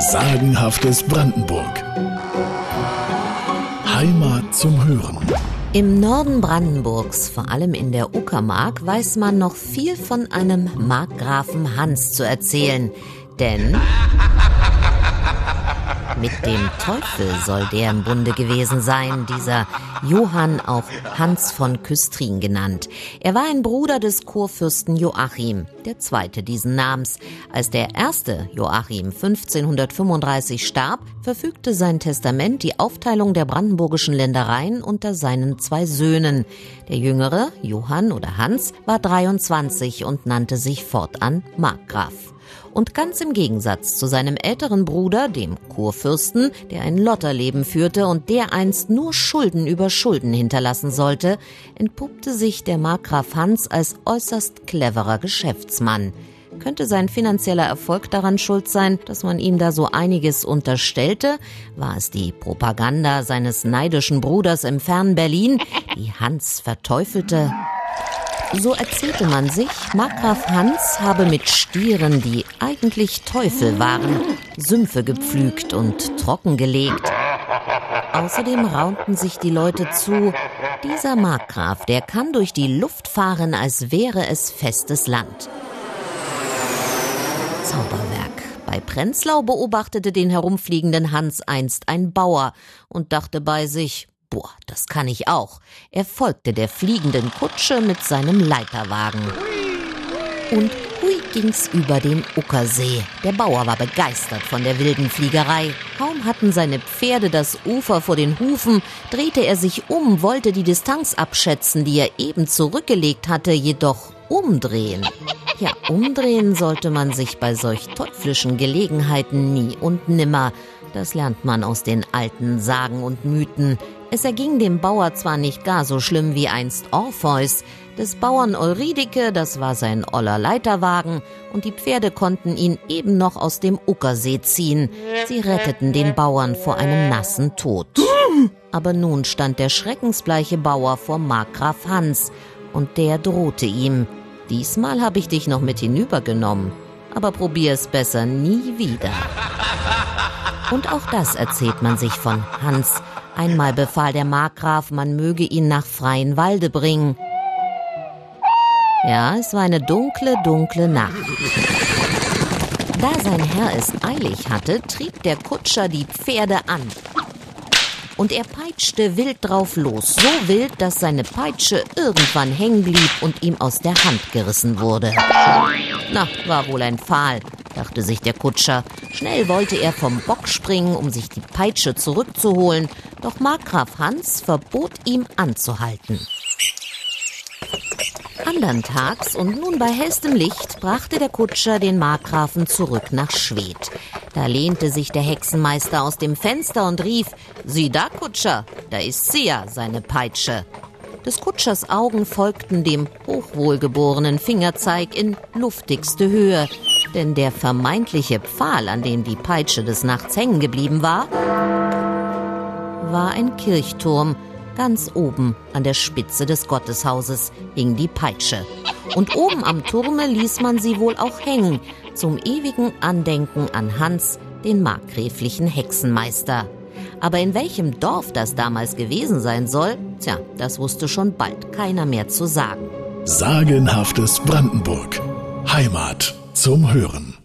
Sagenhaftes Brandenburg. Heimat zum Hören. Im Norden Brandenburgs, vor allem in der Uckermark, weiß man noch viel von einem Markgrafen Hans zu erzählen. Denn mit dem Teufel soll der im Bunde gewesen sein, dieser Johann, auch Hans von Küstrin genannt. Er war ein Bruder des Kurfürsten Joachim, der zweite diesen Namens. Als der erste Joachim 1535 starb, verfügte sein Testament die Aufteilung der brandenburgischen Ländereien unter seinen zwei Söhnen. Der jüngere, Johann oder Hans, war 23 und nannte sich fortan Markgraf. Und ganz im Gegensatz zu seinem älteren Bruder, dem Kurfürsten, der ein Lotterleben führte und der einst nur Schulden über Schulden hinterlassen sollte, entpuppte sich der Markgraf Hans als äußerst cleverer Geschäftsmann. Könnte sein finanzieller Erfolg daran schuld sein, dass man ihm da so einiges unterstellte? War es die Propaganda seines neidischen Bruders im fernen Berlin, die Hans verteufelte? So erzählte man sich, Markgraf Hans habe mit Stieren, die eigentlich Teufel waren, Sümpfe gepflügt und trockengelegt. Außerdem raunten sich die Leute zu, dieser Markgraf, der kann durch die Luft fahren, als wäre es festes Land. Zauberwerk. Bei Prenzlau beobachtete den herumfliegenden Hans einst ein Bauer und dachte bei sich, Boah, das kann ich auch. Er folgte der fliegenden Kutsche mit seinem Leiterwagen. Und hui ging's über den Uckersee. Der Bauer war begeistert von der wilden Fliegerei. Kaum hatten seine Pferde das Ufer vor den Hufen, drehte er sich um, wollte die Distanz abschätzen, die er eben zurückgelegt hatte, jedoch umdrehen. Ja, umdrehen sollte man sich bei solch teuflischen Gelegenheiten nie und nimmer. Das lernt man aus den alten Sagen und Mythen. Es erging dem Bauer zwar nicht gar so schlimm wie einst Orpheus, des Bauern Euridike, das war sein oller Leiterwagen, und die Pferde konnten ihn eben noch aus dem Uckersee ziehen. Sie retteten den Bauern vor einem nassen Tod. Aber nun stand der schreckensbleiche Bauer vor Markgraf Hans, und der drohte ihm. Diesmal habe ich dich noch mit hinübergenommen, aber probier es besser nie wieder. Und auch das erzählt man sich von Hans, Einmal befahl der Markgraf, man möge ihn nach freien Walde bringen. Ja, es war eine dunkle, dunkle Nacht. Da sein Herr es eilig hatte, trieb der Kutscher die Pferde an. Und er peitschte wild drauf los, so wild, dass seine Peitsche irgendwann hängen blieb und ihm aus der Hand gerissen wurde. Na, war wohl ein Pfahl, dachte sich der Kutscher. Schnell wollte er vom Bock springen, um sich die Peitsche zurückzuholen, doch Markgraf Hans verbot ihm anzuhalten. Andern Tags und nun bei hellstem Licht brachte der Kutscher den Markgrafen zurück nach Schwedt. Da lehnte sich der Hexenmeister aus dem Fenster und rief, Sieh da, Kutscher, da ist sie ja, seine Peitsche. Des Kutschers Augen folgten dem hochwohlgeborenen Fingerzeig in luftigste Höhe, denn der vermeintliche Pfahl, an dem die Peitsche des Nachts hängen geblieben war, war ein Kirchturm. Ganz oben an der Spitze des Gotteshauses hing die Peitsche. Und oben am Turme ließ man sie wohl auch hängen, zum ewigen Andenken an Hans, den markgräflichen Hexenmeister. Aber in welchem Dorf das damals gewesen sein soll, tja, das wusste schon bald keiner mehr zu sagen. Sagenhaftes Brandenburg. Heimat zum Hören.